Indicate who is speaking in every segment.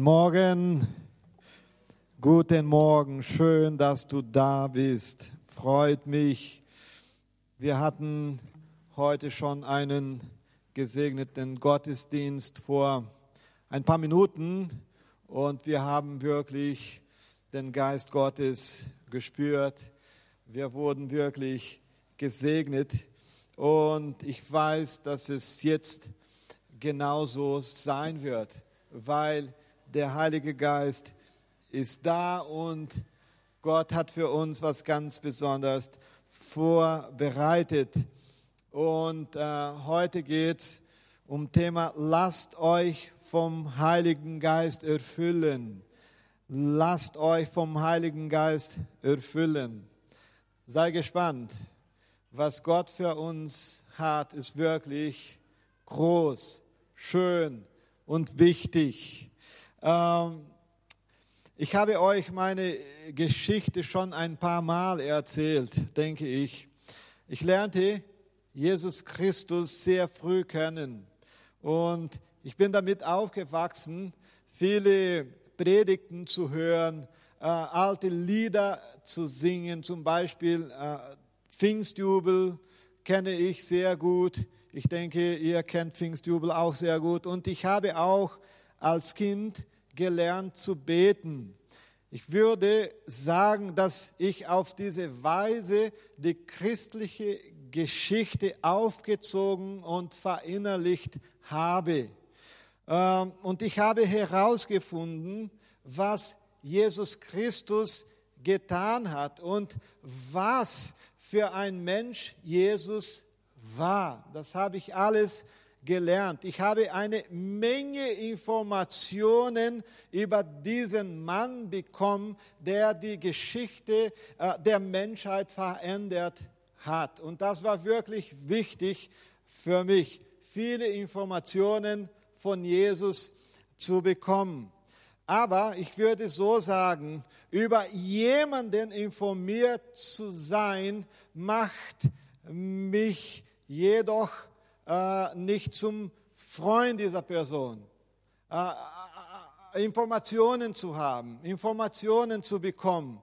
Speaker 1: Morgen, guten Morgen, schön, dass du da bist. Freut mich. Wir hatten heute schon einen gesegneten Gottesdienst vor ein paar Minuten und wir haben wirklich den Geist Gottes gespürt. Wir wurden wirklich gesegnet und ich weiß, dass es jetzt genauso sein wird, weil der Heilige Geist ist da und Gott hat für uns was ganz Besonderes vorbereitet. Und äh, heute geht es um Thema, lasst euch vom Heiligen Geist erfüllen. Lasst euch vom Heiligen Geist erfüllen. Sei gespannt. Was Gott für uns hat, ist wirklich groß, schön und wichtig. Ähm, ich habe euch meine Geschichte schon ein paar Mal erzählt, denke ich. Ich lernte Jesus Christus sehr früh kennen und ich bin damit aufgewachsen, viele Predigten zu hören, äh, alte Lieder zu singen, zum Beispiel äh, Pfingstjubel kenne ich sehr gut. Ich denke, ihr kennt Pfingstjubel auch sehr gut. Und ich habe auch als Kind gelernt zu beten. Ich würde sagen, dass ich auf diese Weise die christliche Geschichte aufgezogen und verinnerlicht habe. Ähm, und ich habe herausgefunden, was Jesus Christus getan hat und was für ein Mensch Jesus war. Das habe ich alles gelernt. Ich habe eine Menge Informationen über diesen Mann bekommen, der die Geschichte äh, der Menschheit verändert hat. Und das war wirklich wichtig für mich, viele Informationen von Jesus zu bekommen. Aber ich würde so sagen, über jemanden informiert zu sein, macht mich jedoch äh, nicht zum Freund dieser Person. Äh, äh, Informationen zu haben, Informationen zu bekommen.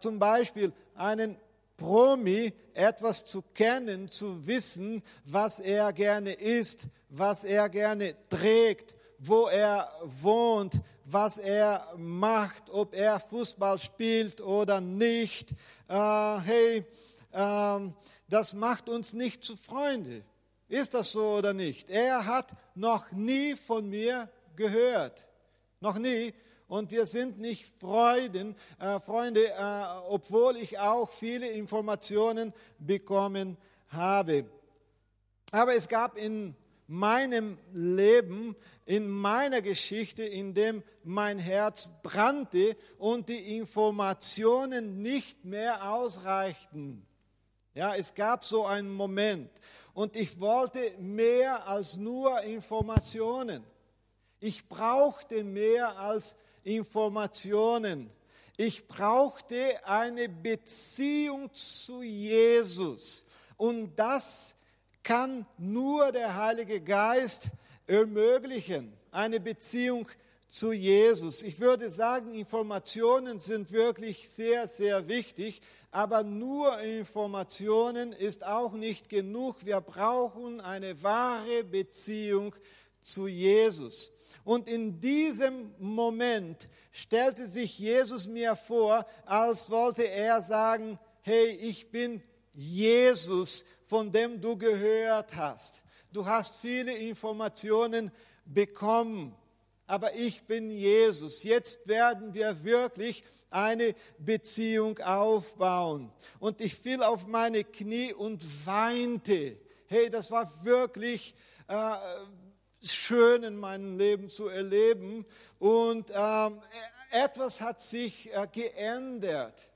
Speaker 1: Zum Beispiel einen Promi etwas zu kennen, zu wissen, was er gerne isst, was er gerne trägt, wo er wohnt, was er macht, ob er Fußball spielt oder nicht. Äh, hey, äh, das macht uns nicht zu Freunde. Ist das so oder nicht? Er hat noch nie von mir gehört. Noch nie. Und wir sind nicht Freuden, äh, Freunde, äh, obwohl ich auch viele Informationen bekommen habe. Aber es gab in meinem Leben, in meiner Geschichte, in dem mein Herz brannte und die Informationen nicht mehr ausreichten. Ja, es gab so einen Moment und ich wollte mehr als nur Informationen. Ich brauchte mehr als Informationen. Ich brauchte eine Beziehung zu Jesus. Und das kann nur der Heilige Geist ermöglichen. Eine Beziehung zu Jesus. Ich würde sagen, Informationen sind wirklich sehr, sehr wichtig, aber nur Informationen ist auch nicht genug. Wir brauchen eine wahre Beziehung zu Jesus. Und in diesem Moment stellte sich Jesus mir vor, als wollte er sagen, hey, ich bin Jesus, von dem du gehört hast. Du hast viele Informationen bekommen aber ich bin Jesus. Jetzt werden wir wirklich eine Beziehung aufbauen. Und ich fiel auf meine Knie und weinte. Hey, das war wirklich äh, schön in meinem Leben zu erleben. Und ähm, etwas hat sich äh, geändert.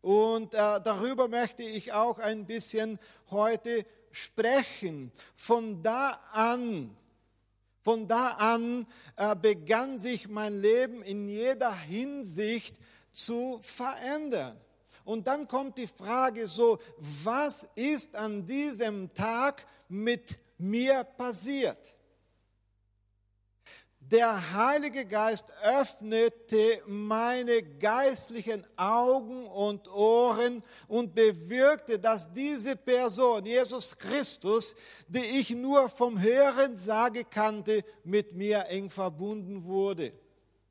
Speaker 1: Und äh, darüber möchte ich auch ein bisschen heute sprechen. Von da an von da an äh, begann sich mein Leben in jeder Hinsicht zu verändern. Und dann kommt die Frage so, was ist an diesem Tag mit mir passiert? Der Heilige Geist öffnete meine geistlichen Augen und Ohren und bewirkte, dass diese Person, Jesus Christus, die ich nur vom Hören sage kannte, mit mir eng verbunden wurde.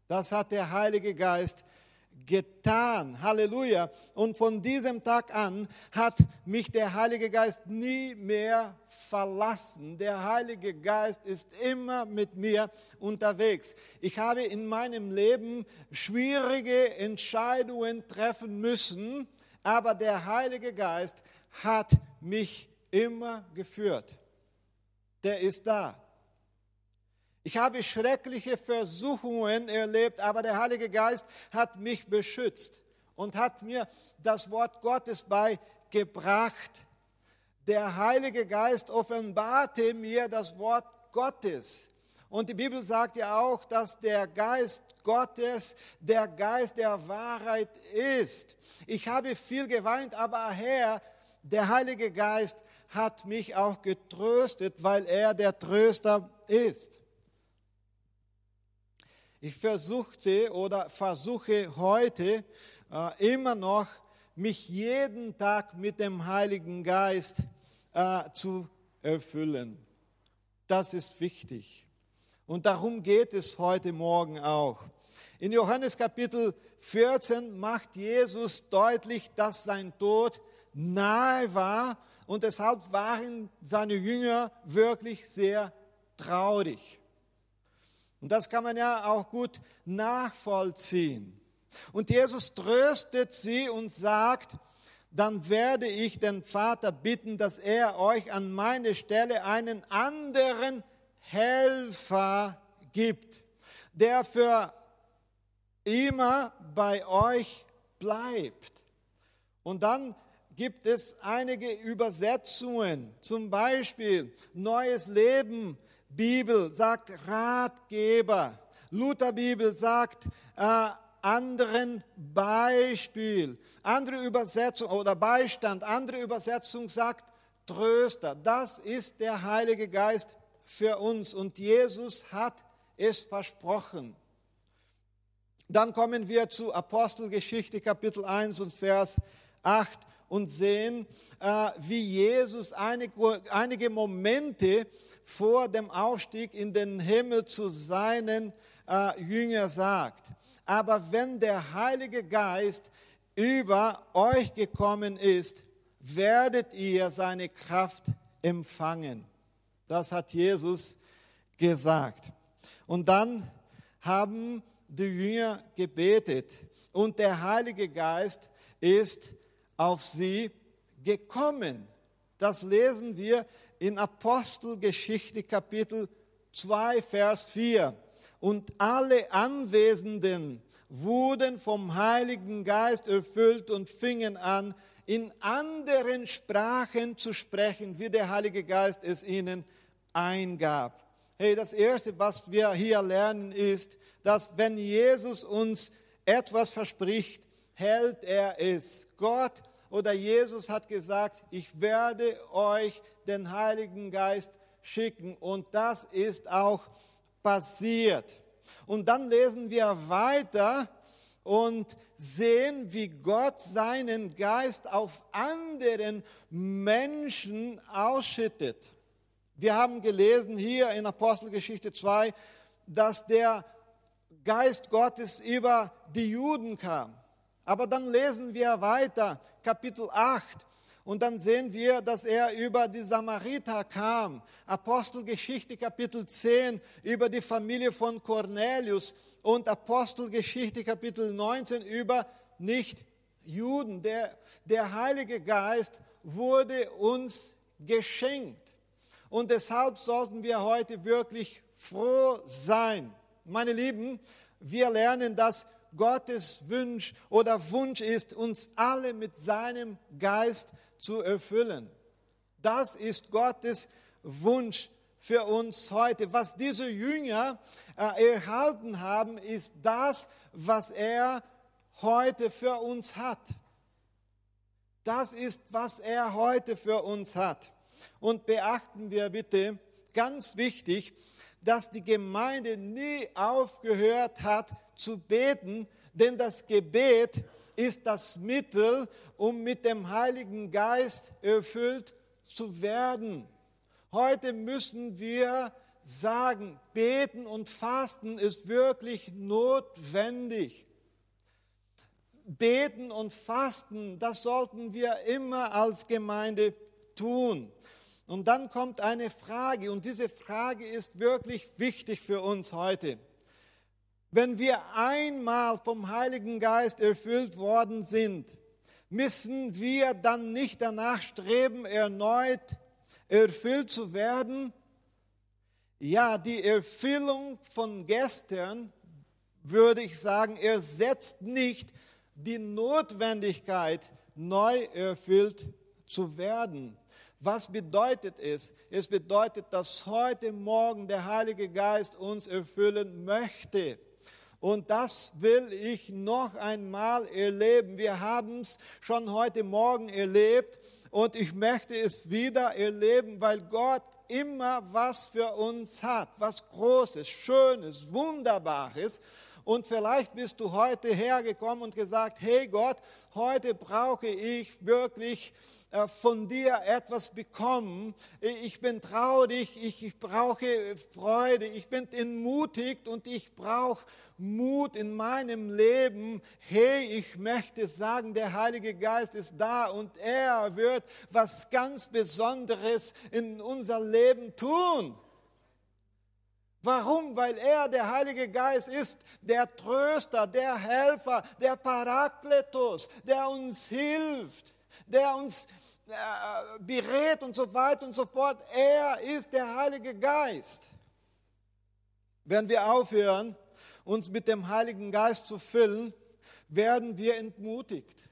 Speaker 1: Das hat der Heilige Geist getan. Halleluja. Und von diesem Tag an hat mich der Heilige Geist nie mehr verlassen. Der Heilige Geist ist immer mit mir unterwegs. Ich habe in meinem Leben schwierige Entscheidungen treffen müssen, aber der Heilige Geist hat mich immer geführt. Der ist da. Ich habe schreckliche Versuchungen erlebt, aber der Heilige Geist hat mich beschützt und hat mir das Wort Gottes beigebracht. Der Heilige Geist offenbarte mir das Wort Gottes. Und die Bibel sagt ja auch, dass der Geist Gottes der Geist der Wahrheit ist. Ich habe viel geweint, aber Herr, der Heilige Geist hat mich auch getröstet, weil er der Tröster ist. Ich versuchte oder versuche heute äh, immer noch, mich jeden Tag mit dem Heiligen Geist äh, zu erfüllen. Das ist wichtig. Und darum geht es heute Morgen auch. In Johannes Kapitel 14 macht Jesus deutlich, dass sein Tod nahe war und deshalb waren seine Jünger wirklich sehr traurig. Und das kann man ja auch gut nachvollziehen. Und Jesus tröstet sie und sagt, dann werde ich den Vater bitten, dass er euch an meine Stelle einen anderen Helfer gibt, der für immer bei euch bleibt. Und dann gibt es einige Übersetzungen, zum Beispiel Neues Leben Bibel sagt Ratgeber. Luther Bibel sagt äh, anderen Beispiel. Andere Übersetzung oder Beistand, andere Übersetzung sagt Tröster. Das ist der Heilige Geist für uns und Jesus hat es versprochen. Dann kommen wir zu Apostelgeschichte Kapitel 1 und Vers 8 und sehen, äh, wie Jesus einige, Momente vor dem Aufstieg in den Himmel zu seinen äh, Jüngern sagt. Aber wenn der Heilige Geist über euch gekommen ist, werdet ihr seine Kraft empfangen. Das hat Jesus gesagt. Und dann haben die Jünger gebetet und der Heilige Geist ist auf sie gekommen. Das lesen wir in Apostelgeschichte Kapitel 2, Vers 4. Und alle Anwesenden wurden vom Heiligen Geist erfüllt und fingen an, in anderen Sprachen zu sprechen, wie der Heilige Geist es ihnen eingab. Hey, das Erste, was wir hier lernen, ist, dass wenn Jesus uns etwas verspricht, hält er es. Gott oder Jesus hat gesagt, ich werde euch den Heiligen Geist schicken. Und das ist auch passiert. Und dann lesen wir weiter und sehen, wie Gott seinen Geist auf anderen Menschen ausschüttet. Wir haben gelesen hier in Apostelgeschichte 2, dass der Geist Gottes über die Juden kam. Aber dann lesen wir weiter, Kapitel 8, und dann sehen wir, dass er über die Samariter kam. Apostelgeschichte Kapitel 10 über die Familie von Cornelius und Apostelgeschichte Kapitel 19 über nicht Juden. Der, der Heilige Geist wurde uns geschenkt. Und deshalb sollten wir heute wirklich froh sein. Meine Lieben, wir lernen, dass Gottes Wunsch oder Wunsch ist, uns alle mit seinem Geist zu erfüllen. Das ist Gottes Wunsch für uns heute. Was diese Jünger äh, erhalten haben, ist das, was er heute für uns hat. Das ist, was er heute für uns hat. Und beachten wir bitte, ganz wichtig, dass die Gemeinde nie aufgehört hat zu beten, denn das Gebet ist das Mittel, um mit dem Heiligen Geist erfüllt zu werden. Heute müssen wir sagen, beten und fasten ist wirklich notwendig. Beten und fasten, das sollten wir immer als Gemeinde tun. Und dann kommt eine Frage und diese Frage ist wirklich wichtig für uns heute. Wenn wir einmal vom Heiligen Geist erfüllt worden sind, müssen wir dann nicht danach streben, erneut erfüllt zu werden? Ja, die Erfüllung von gestern, würde ich sagen, ersetzt nicht die Notwendigkeit, neu erfüllt zu werden. Was bedeutet es? Es bedeutet, dass heute Morgen der Heilige Geist uns erfüllen möchte. Und das will ich noch einmal erleben. Wir haben es schon heute Morgen erlebt und ich möchte es wieder erleben, weil Gott immer was für uns hat, was Großes, Schönes, Wunderbares. Und vielleicht bist du heute hergekommen und gesagt, hey Gott, heute brauche ich wirklich von dir etwas bekommen. Ich bin traurig, ich, brauche Freude, ich bin entmutigt und ich brauche Mut in meinem Leben. Hey, ich möchte sagen, der Heilige Geist ist da und er wird was ganz Besonderes in unser Leben tun. Warum? Weil er, der Heilige Geist, ist der Tröster, der Helfer, der Parakletos, der uns hilft, der uns äh, berät und so weiter und so fort. Er ist der Heilige Geist. Wenn wir aufhören, uns mit dem Heiligen Geist zu füllen, werden wir entmutigt.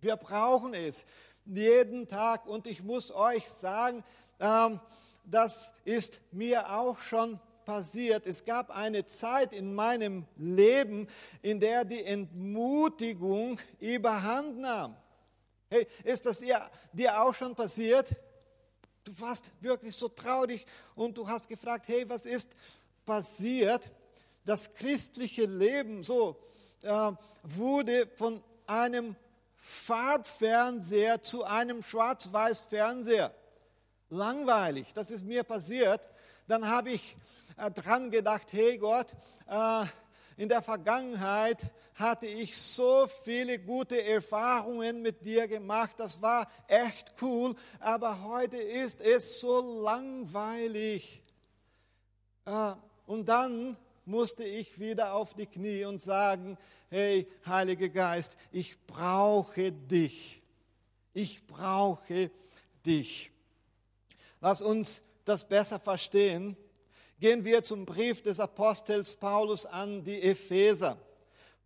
Speaker 1: Wir brauchen es jeden Tag. Und ich muss euch sagen, ähm, das ist mir auch schon passiert. Es gab eine Zeit in meinem Leben, in der die Entmutigung überhand nahm. Hey, ist das dir, dir auch schon passiert? Du warst wirklich so traurig und du hast gefragt, hey, was ist passiert? Das christliche Leben so äh, wurde von einem Farbfernseher zu einem Schwarz-Weiß-Fernseher. Langweilig, das ist mir passiert. Dann habe ich äh, dran gedacht, hey Gott, äh, in der Vergangenheit hatte ich so viele gute Erfahrungen mit dir gemacht. Das war echt cool. Aber heute ist es so langweilig. Äh, und dann musste ich wieder auf die Knie und sagen, hey, Heiliger Geist, ich brauche dich. Ich brauche dich. Lass uns das besser verstehen gehen wir zum Brief des Apostels Paulus an die Epheser.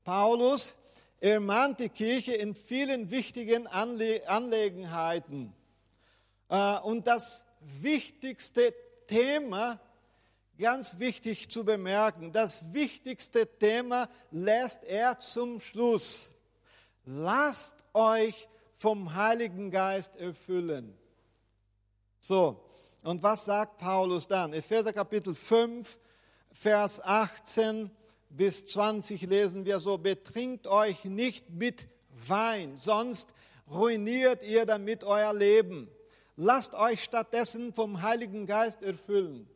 Speaker 1: Paulus ermahnt die Kirche in vielen wichtigen Anle Angelegenheiten. Äh, und das wichtigste Thema, ganz wichtig zu bemerken, das wichtigste Thema lässt er zum Schluss. Lasst euch vom Heiligen Geist erfüllen. So, und was sagt Paulus dann? Epheser Kapitel 5, Vers 18 bis 20 lesen wir so, betrinkt euch nicht mit Wein, sonst ruiniert ihr damit euer Leben. Lasst euch stattdessen vom Heiligen Geist erfüllen.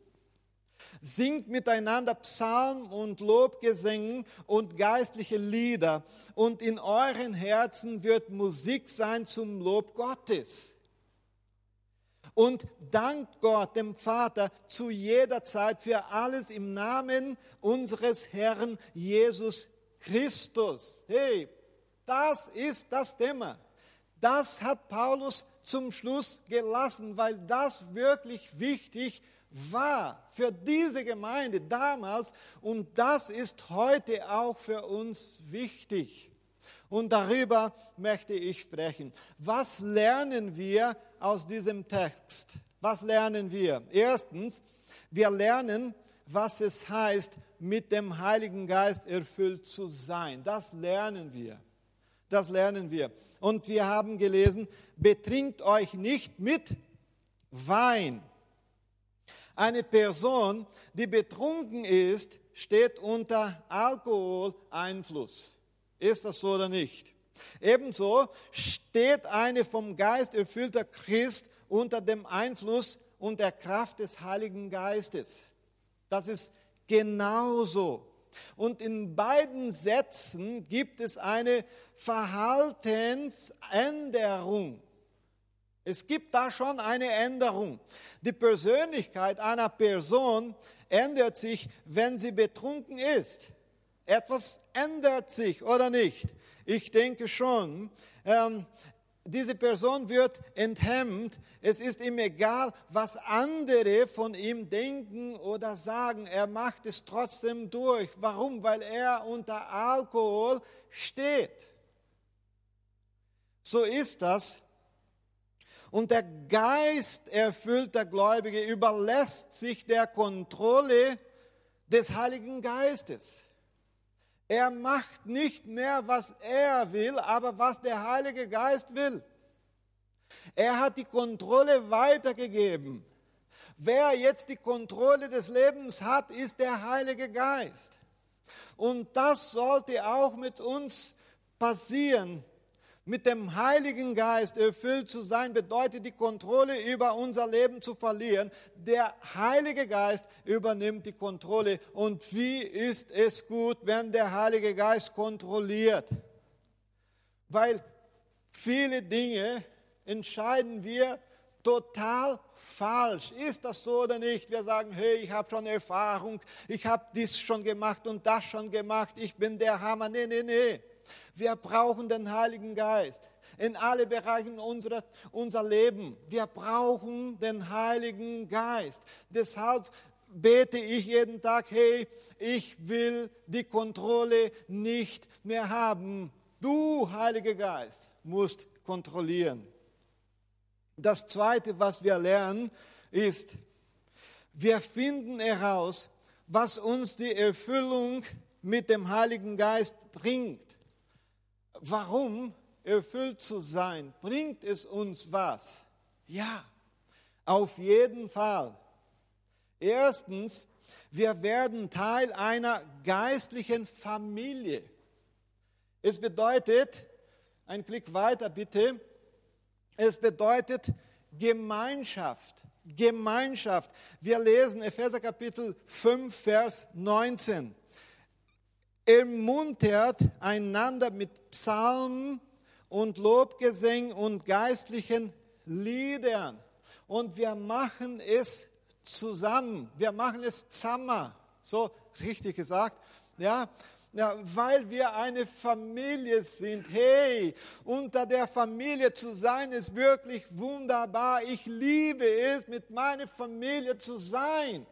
Speaker 1: Singt miteinander Psalmen und Lobgesängen und geistliche Lieder und in euren Herzen wird Musik sein zum Lob Gottes und dankt Gott, dem Vater, zu jeder Zeit für alles im Namen unseres Herrn Jesus Christus. Hey, das ist das Thema. Das hat Paulus zum Schluss gelassen, weil das wirklich wichtig war für diese Gemeinde damals und das ist heute auch für uns wichtig. Und darüber möchte ich sprechen. Was lernen wir aus diesem Text? Was lernen wir? Erstens, wir lernen, was es heißt, mit dem Heiligen Geist erfüllt zu sein. Das lernen wir. Das lernen wir. Und wir haben gelesen, betrinkt euch nicht mit Wein. Eine Person, die betrunken ist, steht unter Alkoholeinfluss. Ist das so oder nicht? Ebenso steht eine vom Geist erfüllter Christ unter dem Einfluss und der Kraft des Heiligen Geistes. Das ist genauso. Und in beiden Sätzen gibt es eine Verhaltensänderung. Es gibt da schon eine Änderung. Die Persönlichkeit einer Person ändert sich, wenn sie betrunken ist. Etwas ändert sich oder nicht? Ich denke schon. Ähm, diese Person wird enthemmt. Es ist ihm egal, was andere von ihm denken oder sagen. Er macht es trotzdem durch. Warum? Weil er unter Alkohol steht. So ist das. Und der Geist erfüllter Gläubige überlässt sich der Kontrolle des Heiligen Geistes. Er macht nicht mehr, was er will, aber was der Heilige Geist will. Er hat die Kontrolle weitergegeben. Wer jetzt die Kontrolle des Lebens hat, ist der Heilige Geist. Und das sollte auch mit uns passieren. Mit dem Heiligen Geist erfüllt zu sein, bedeutet die Kontrolle über unser Leben zu verlieren. Der Heilige Geist übernimmt die Kontrolle. Und wie ist es gut, wenn der Heilige Geist kontrolliert? Weil viele Dinge entscheiden wir total falsch. Ist das so oder nicht? Wir sagen, hey, ich habe schon Erfahrung, ich habe dies schon gemacht und das schon gemacht, ich bin der Hammer. Nee, nee, nee. Wir brauchen den Heiligen Geist in alle Bereichen unserer unser Leben. Wir brauchen den Heiligen Geist. Deshalb bete ich jeden Tag, hey, ich will die Kontrolle nicht mehr haben. Du, Heiliger Geist, musst kontrollieren. Das Zweite, was wir lernen, ist, wir finden heraus, was uns die Erfüllung mit dem Heiligen Geist bringt. Warum erfüllt zu sein? Bringt es uns was? Ja, auf jeden Fall. Erstens, wir werden Teil einer geistlichen Familie. Es bedeutet, ein Klick weiter bitte, es bedeutet Gemeinschaft. Gemeinschaft. Wir lesen Epheser Kapitel 5, Vers 19 ermuntert einander mit Psalmen und Lobgesängen und geistlichen Liedern. Und wir machen es zusammen. Wir machen es zusammen. So richtig gesagt. Ja, ja, weil wir eine Familie sind. Hey, unter der Familie zu sein ist wirklich wunderbar. Ich liebe es, mit meiner Familie zu sein.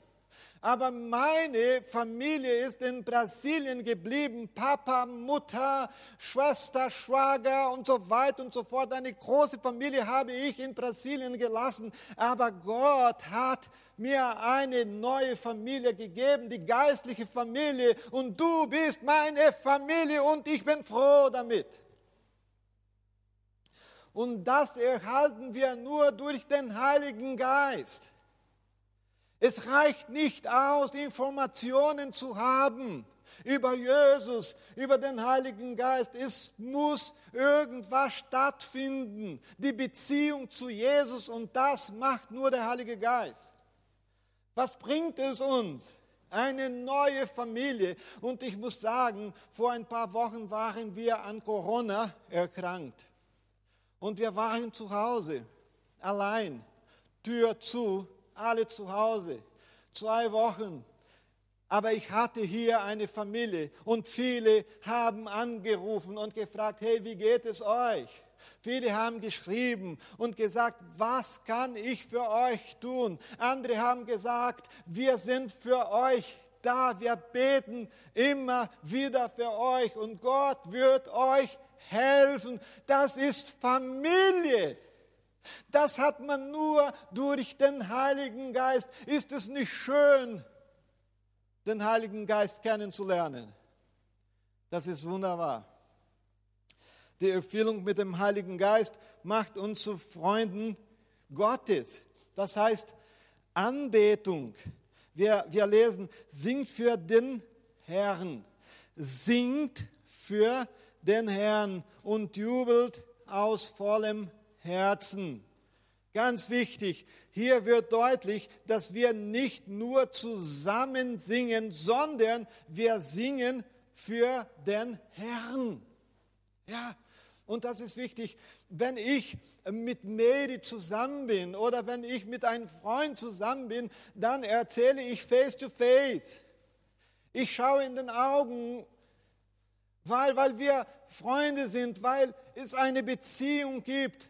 Speaker 1: Aber meine Familie ist in Brasilien geblieben. Papa, Mutter, Schwester, Schwager und so weiter und so fort. Eine große Familie habe ich in Brasilien gelassen. Aber Gott hat mir eine neue Familie gegeben, die geistliche Familie. Und du bist meine Familie und ich bin froh damit. Und das erhalten wir nur durch den Heiligen Geist. Es reicht nicht aus, Informationen zu haben über Jesus, über den Heiligen Geist. Es muss irgendwas stattfinden, die Beziehung zu Jesus und das macht nur der Heilige Geist. Was bringt es uns? Eine neue Familie. Und ich muss sagen, vor ein paar Wochen waren wir an Corona erkrankt. Und wir waren zu Hause, allein, Tür zu, alle zu Hause. Zwei Wochen. Aber ich hatte hier eine Familie und viele haben angerufen und gefragt, hey, wie geht es euch? Viele haben geschrieben und gesagt, was kann ich für euch tun? Andere haben gesagt, wir sind für euch da, wir beten immer wieder für euch und Gott wird euch helfen. Das ist Familie. Das hat man nur durch den Heiligen Geist. Ist es nicht schön, den Heiligen Geist kennenzulernen? Das ist wunderbar. Die Erfüllung mit dem Heiligen Geist macht uns zu Freunden Gottes. Das heißt, Anbetung. Wir, wir lesen, singt für den Herrn. Singt für den Herrn und jubelt aus vollem Herzen. Ganz wichtig, hier wird deutlich, dass wir nicht nur zusammen singen, sondern wir singen für den Herrn. Ja, und das ist wichtig, wenn ich mit Mary zusammen bin oder wenn ich mit einem Freund zusammen bin, dann erzähle ich face to face. Ich schaue in den Augen, weil, weil wir Freunde sind, weil es eine Beziehung gibt.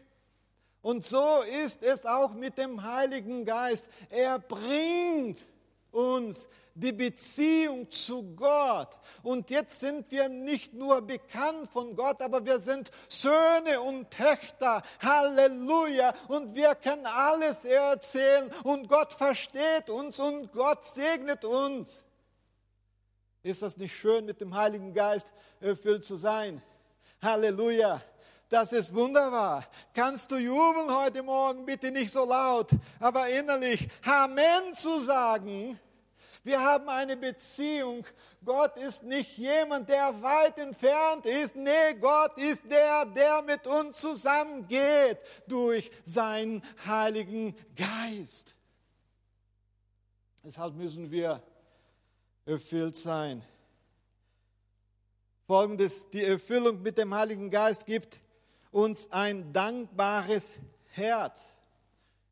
Speaker 1: Und so ist es auch mit dem Heiligen Geist. Er bringt uns die Beziehung zu Gott. Und jetzt sind wir nicht nur bekannt von Gott, aber wir sind Söhne und Töchter. Halleluja. Und wir können alles erzählen. Und Gott versteht uns und Gott segnet uns. Ist das nicht schön, mit dem Heiligen Geist erfüllt zu sein? Halleluja. Das ist wunderbar. Kannst du jubeln heute Morgen? Bitte nicht so laut, aber innerlich Amen zu sagen. Wir haben eine Beziehung. Gott ist nicht jemand, der weit entfernt ist. Nee, Gott ist der, der mit uns zusammengeht durch seinen Heiligen Geist. Deshalb müssen wir erfüllt sein. Folgendes, die Erfüllung mit dem Heiligen Geist gibt uns ein dankbares Herz.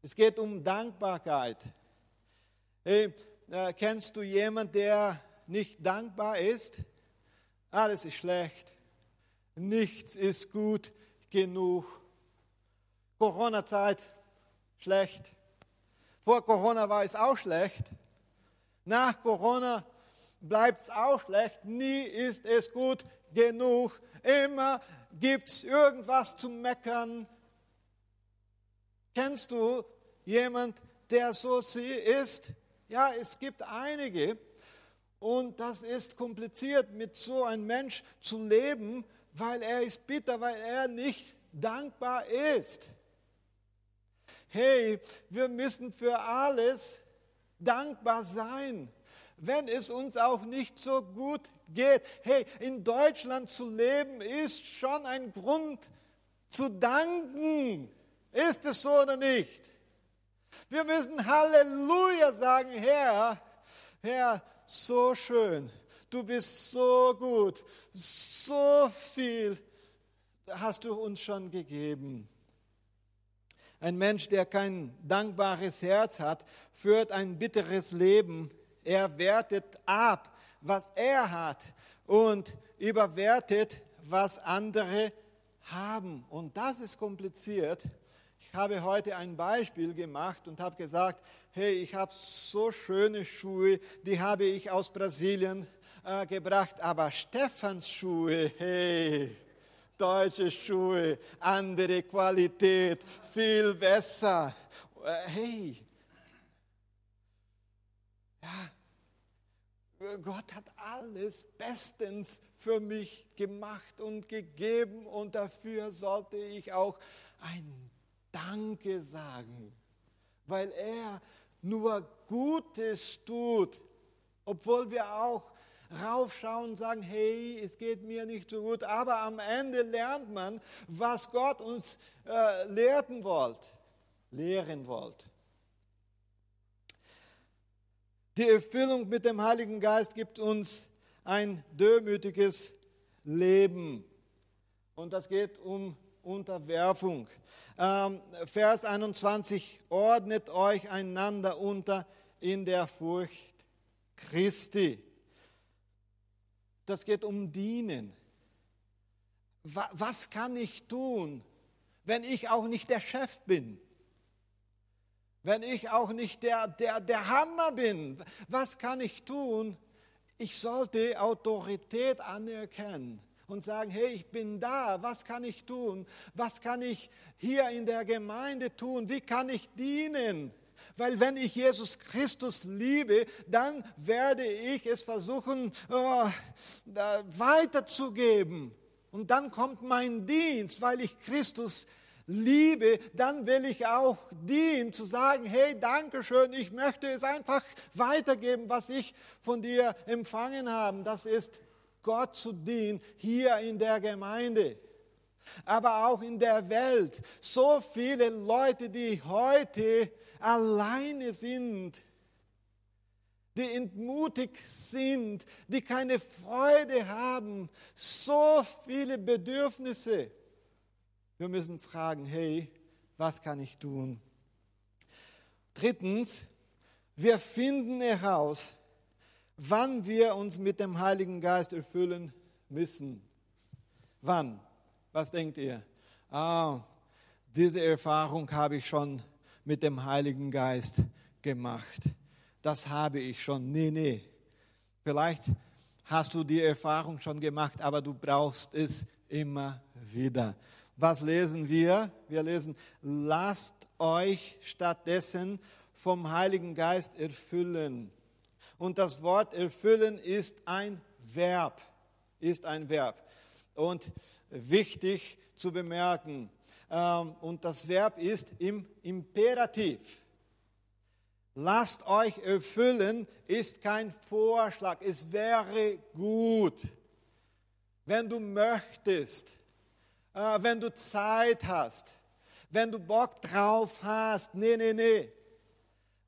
Speaker 1: Es geht um Dankbarkeit. Hey, äh, kennst du jemanden, der nicht dankbar ist? Alles ist schlecht. Nichts ist gut genug. Corona-Zeit, schlecht. Vor Corona war es auch schlecht. Nach Corona bleibt es auch schlecht. Nie ist es gut genug. Immer gibt es irgendwas zu meckern. Kennst du jemand, der so ist? Ja, es gibt einige. Und das ist kompliziert, mit so einem Mensch zu leben, weil er ist bitter, weil er nicht dankbar ist. Hey, wir müssen für alles dankbar sein wenn es uns auch nicht so gut geht. Hey, in Deutschland zu leben ist schon ein Grund zu danken. Ist es so oder nicht? Wir müssen Halleluja sagen, Herr, Herr, so schön, du bist so gut, so viel hast du uns schon gegeben. Ein Mensch, der kein dankbares Herz hat, führt ein bitteres Leben er wertet ab, was er hat und überwertet, was andere haben. Und das ist kompliziert. Ich habe heute ein Beispiel gemacht und habe gesagt, hey, ich habe so schöne Schuhe, die habe ich aus Brasilien äh, gebracht, aber Stefans Schuhe, hey, deutsche Schuhe, andere Qualität, viel besser. Äh, hey, ja, Gott hat alles bestens für mich gemacht und gegeben und dafür sollte ich auch ein Danke sagen, weil er nur Gutes tut, obwohl wir auch raufschauen und sagen, hey, es geht mir nicht so gut, aber am Ende lernt man, was Gott uns äh, lehren wollt, lehren wollt. Die Erfüllung mit dem Heiligen Geist gibt uns ein demütiges Leben. Und das geht um Unterwerfung. Ähm, Vers 21, ordnet euch einander unter in der Furcht Christi. Das geht um Dienen. Was kann ich tun, wenn ich auch nicht der Chef bin? Wenn ich auch nicht der, der, der Hammer bin? Was kann ich tun? Ich sollte Autorität anerkennen und sagen, hey, ich bin da, was kann ich tun? Was kann ich hier in der Gemeinde tun? Wie kann ich dienen? Weil wenn ich Jesus Christus liebe, dann werde ich es versuchen oh, weiterzugeben. Und dann kommt mein Dienst, weil ich Christus liebe, dann will ich auch dienen, zu sagen, hey, danke schön, ich möchte es einfach weitergeben, was ich von dir empfangen habe. Das ist Gott zu dienen, hier in der Gemeinde, aber auch in der Welt. So viele Leute, die heute alleine sind, die entmutigt sind, die keine Freude haben, so viele Bedürfnisse. Wir müssen fragen, hey, was kann ich tun? Drittens, wir finden heraus, wann wir uns mit dem Heiligen Geist erfüllen müssen. Wann? Was denkt ihr? Ah, diese Erfahrung habe ich schon mit dem Heiligen Geist gemacht. Das habe ich schon. Nee, nee. Vielleicht hast du die Erfahrung schon gemacht, aber du brauchst es immer wieder. Was lesen wir? Wir lesen, lasst euch stattdessen vom Heiligen Geist erfüllen. Und das Wort erfüllen ist ein Verb, ist ein Verb. Und wichtig zu bemerken, ähm, und das Verb ist im Imperativ. Lasst euch erfüllen ist kein Vorschlag, es wäre gut, wenn du möchtest äh, wenn du Zeit hast, wenn du Bock drauf hast. Nee, nee, nee.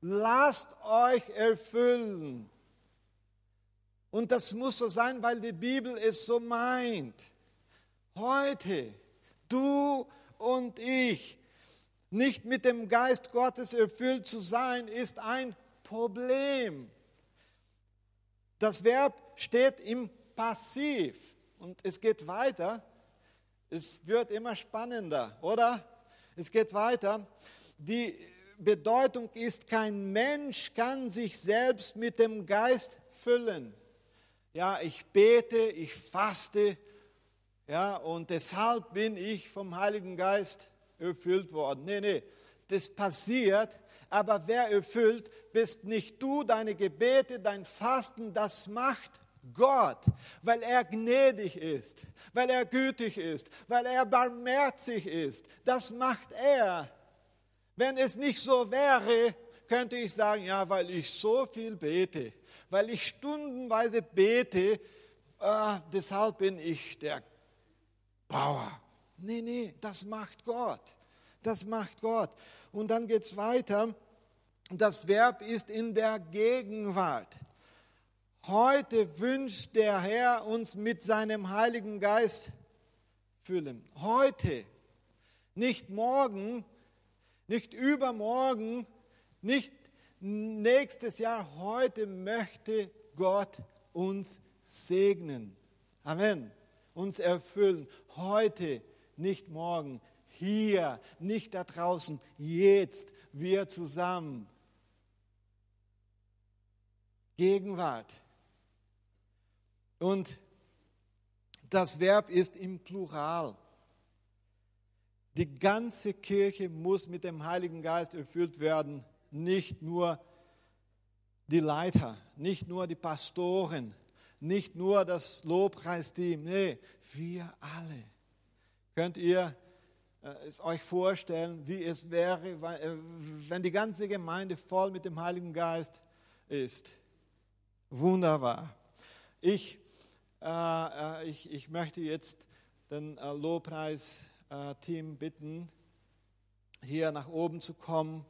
Speaker 1: Lasst euch erfüllen. Und das muss so sein, weil die Bibel es so meint. Heute, du und ich, nicht mit dem Geist Gottes erfüllt zu sein, ist ein Problem. Das Verb steht im Passiv und es geht weiter. Es wird immer spannender, oder? Es geht weiter. Die Bedeutung ist, kein Mensch kann sich selbst mit dem Geist füllen. Ja, ich bete, ich faste, ja, und deshalb bin ich vom Heiligen Geist erfüllt worden. Nee, nee, das passiert, aber wer erfüllt, bist nicht du, deine Gebete, dein Fasten, das macht Gott, weil er gnädig ist, weil er gütig ist, weil er barmherzig ist. Das macht er. Wenn es nicht so wäre, könnte ich sagen, ja, weil ich so viel bete, weil ich stundenweise bete, äh, deshalb bin ich der Bauer. Nee, nee, das macht Gott. Das macht Gott. Und dann geht es weiter. Das Verb ist in der Gegenwart. Heute wünscht der Herr uns mit seinem Heiligen Geist füllen. Heute, nicht morgen, nicht übermorgen, nicht nächstes Jahr. Heute möchte Gott uns segnen. Amen. Uns erfüllen. Heute, nicht morgen. Hier, nicht da draußen. Jetzt, wir zusammen. Gegenwart. Und das Verb ist im Plural. Die ganze Kirche muss mit dem Heiligen Geist erfüllt werden, nicht nur die Leiter, nicht nur die Pastoren, nicht nur das Lobpreisteam, nee, wir alle. Könnt ihr äh, es euch vorstellen, wie es wäre, äh, wenn die ganze Gemeinde voll mit dem Heiligen Geist ist? Wunderbar. Ich äh, äh, ich, ich möchte jetzt den äh, Lobpreis-Team bitten, hier nach oben zu kommen.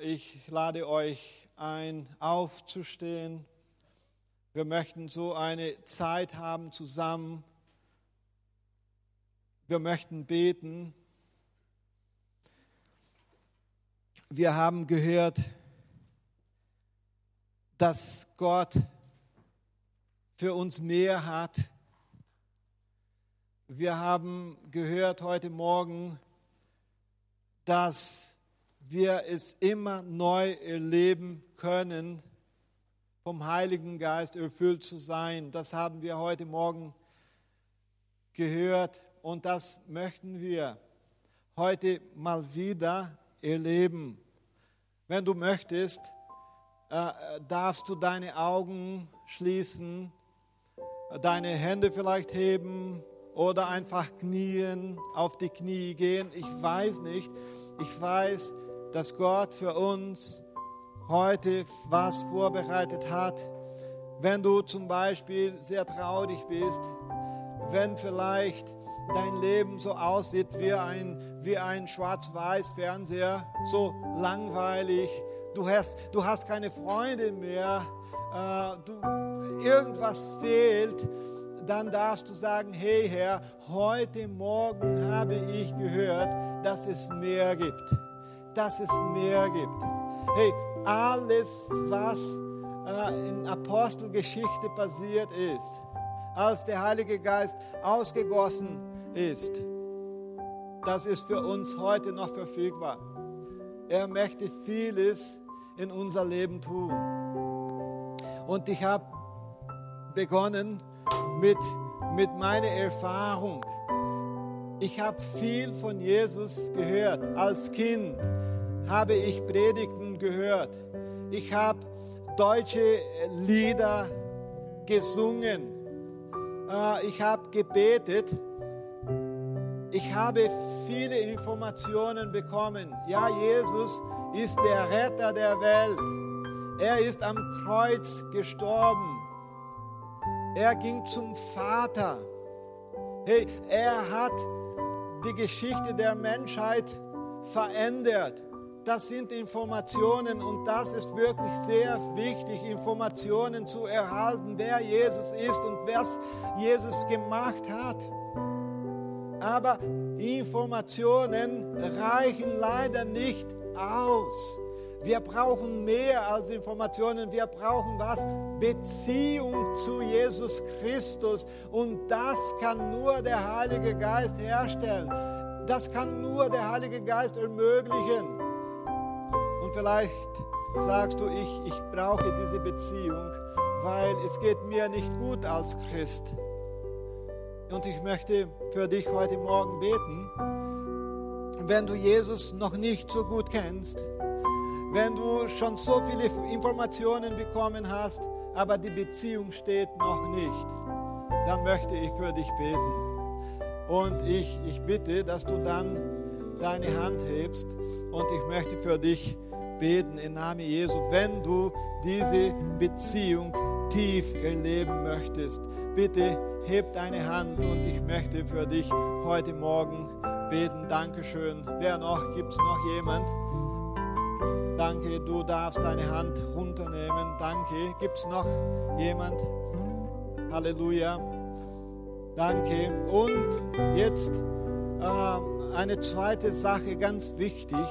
Speaker 1: Ich lade euch ein, aufzustehen. Wir möchten so eine Zeit haben zusammen. Wir möchten beten. Wir haben gehört, dass Gott für uns mehr hat. Wir haben gehört heute Morgen, dass wir es immer neu erleben können, vom Heiligen Geist erfüllt zu sein. Das haben wir heute Morgen gehört und das möchten wir heute mal wieder erleben. Wenn du möchtest, äh, darfst du deine Augen schließen deine Hände vielleicht heben oder einfach knien, auf die Knie gehen. Ich weiß nicht. Ich weiß, dass Gott für uns heute was vorbereitet hat. Wenn du zum Beispiel sehr traurig bist, wenn vielleicht dein Leben so aussieht wie ein, wie ein Schwarz-Weiß-Fernseher, so langweilig, du hast, du hast keine Freunde mehr, äh, du, irgendwas fehlt, dann darfst du sagen, hey Herr, heute Morgen habe ich gehört, dass es mehr gibt, dass es mehr gibt. Hey, alles, was äh, in Apostelgeschichte passiert ist, als der Heilige Geist ausgegossen ist, das ist für uns heute noch verfügbar. Er möchte vieles in unser Leben tun. Und ich habe begonnen mit, mit meiner Erfahrung. Ich habe viel von Jesus gehört. Als Kind habe ich Predigten gehört. Ich habe deutsche Lieder gesungen. Äh, ich habe gebetet. Ich habe viele Informationen bekommen. Ja, Jesus ist der Retter der Welt. Er ist am Kreuz gestorben. Er ging zum Vater. Hey, er hat die Geschichte der Menschheit verändert. Das sind Informationen und das ist wirklich sehr wichtig, Informationen zu erhalten, wer Jesus ist und was Jesus gemacht hat. Aber Informationen reichen leider nicht aus. Wir brauchen mehr als Informationen. Wir brauchen was? Beziehung zu Jesus Christus. Und das kann nur der Heilige Geist herstellen. Das kann nur der Heilige Geist ermöglichen. Und vielleicht sagst du, ich, ich brauche diese Beziehung, weil es geht mir nicht gut als Christ. Und ich möchte für dich heute Morgen beten. Wenn du Jesus noch nicht so gut kennst, wenn du schon so viele Informationen bekommen hast, aber die Beziehung steht noch nicht, dann möchte ich für dich beten. Und ich, ich bitte, dass du dann deine Hand hebst und ich möchte für dich beten im Namen Jesu, wenn du diese Beziehung tief erleben möchtest. Bitte heb deine Hand und ich möchte für dich heute Morgen beten. Dankeschön. Wer noch? Gibt es noch jemand? Danke, du darfst deine Hand runternehmen. Danke. Gibt es noch jemand? Halleluja. Danke. Und jetzt äh, eine zweite Sache, ganz wichtig.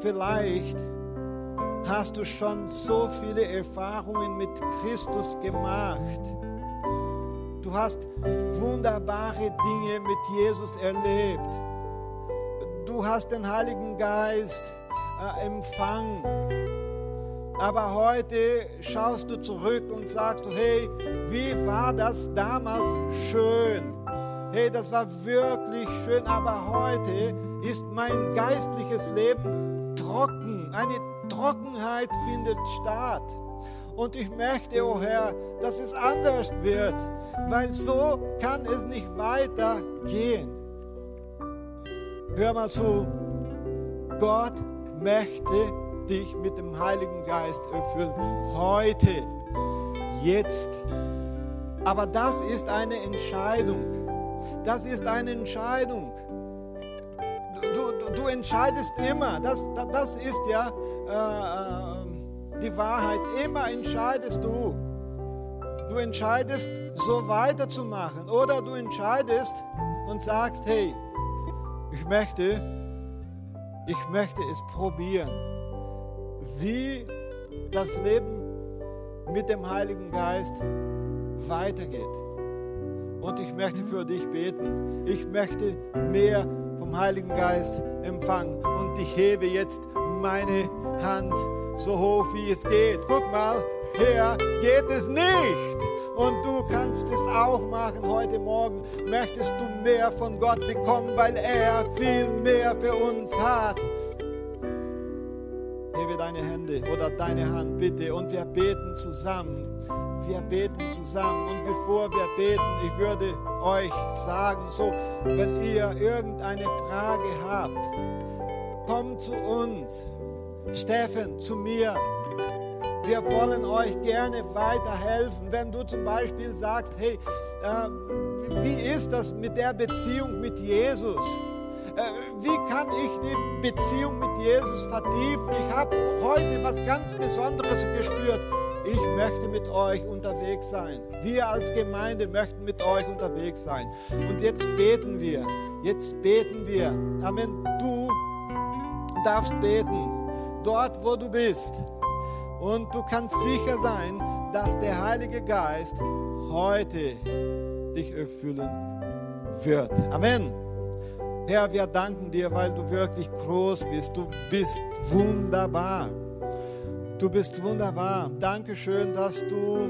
Speaker 1: Vielleicht hast du schon so viele Erfahrungen mit Christus gemacht. Du hast wunderbare Dinge mit Jesus erlebt. Du hast den Heiligen Geist empfangen. Aber heute schaust du zurück und sagst hey, wie war das damals schön? Hey, das war wirklich schön, aber heute ist mein geistliches Leben trocken. Eine Trockenheit findet statt. Und ich möchte, oh Herr, dass es anders wird, weil so kann es nicht weitergehen. Hör mal zu, Gott möchte dich mit dem Heiligen Geist erfüllen. Heute, jetzt. Aber das ist eine Entscheidung. Das ist eine Entscheidung. Du, du, du entscheidest immer. Das, das ist ja äh, äh, die Wahrheit. Immer entscheidest du. Du entscheidest, so weiterzumachen. Oder du entscheidest und sagst, hey, ich möchte ich möchte es probieren, wie das Leben mit dem Heiligen Geist weitergeht. Und ich möchte für dich beten. Ich möchte mehr vom Heiligen Geist empfangen. Und ich hebe jetzt meine Hand so hoch, wie es geht. Guck mal, Herr, geht es nicht. Und du kannst es auch machen heute Morgen. Möchtest du mehr von Gott bekommen, weil er viel mehr für uns hat? Hebe deine Hände oder deine Hand bitte und wir beten zusammen. wir beten zusammen. Und bevor wir beten, ich würde euch sagen, so, wenn ihr irgendeine Frage habt, kommt zu uns. Steffen, zu mir. Wir wollen euch gerne weiterhelfen. Wenn du zum Beispiel sagst, hey, äh, wie ist das mit der Beziehung mit Jesus? Äh, wie kann ich die Beziehung mit Jesus vertiefen? Ich habe heute was ganz Besonderes gespürt. Ich möchte mit euch unterwegs sein. Wir als Gemeinde möchten mit euch unterwegs sein. Und jetzt beten wir. Jetzt beten wir. Amen. Du darfst beten. Dort, wo du bist. Und du kannst sicher sein, dass der Heilige Geist heute dich erfüllen wird. Amen. Herr, wir danken dir, weil du wirklich groß bist. Du bist wunderbar. Du bist wunderbar. Dankeschön, dass du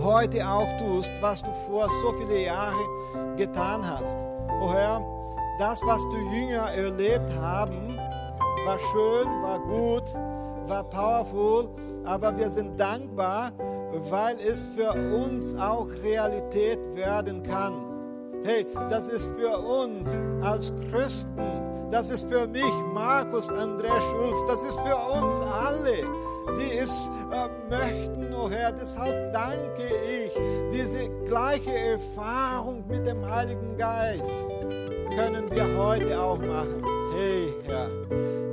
Speaker 1: heute auch tust, was du vor so viele Jahre getan hast. Oh Herr, das, was die Jünger erlebt haben, war schön, war gut, war powerful, aber wir sind dankbar, weil es für uns auch Realität werden kann. Hey, das ist für uns als Christen, das ist für mich, Markus André Schulz, das ist für uns alle, die es äh, möchten, oh Herr. Deshalb danke ich, diese gleiche Erfahrung mit dem Heiligen Geist können wir heute auch machen. Hey, Herr,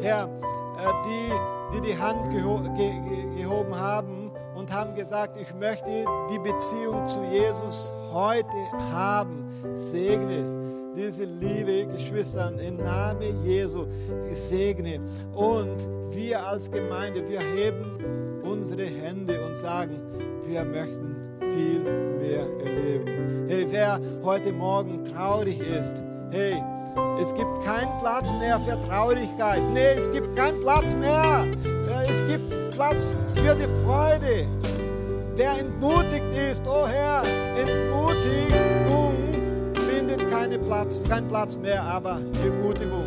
Speaker 1: Herr, äh, die, die die Hand geho ge gehoben haben und haben gesagt, ich möchte die Beziehung zu Jesus heute haben, segne diese liebe Geschwister im Namen Jesu, segne. Und wir als Gemeinde, wir heben unsere Hände und sagen, wir möchten viel mehr erleben. Hey, wer heute Morgen traurig ist, hey, es gibt keinen Platz mehr für Traurigkeit. Nee, es gibt keinen Platz mehr. Es gibt Platz für die Freude. Wer entmutigt ist, oh Herr, Entmutigung findet keinen Platz, keinen Platz mehr, aber Ermutigung,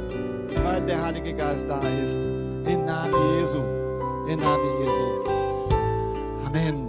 Speaker 1: weil der Heilige Geist da ist. Im Namen Jesu. Im Namen Jesu. Amen.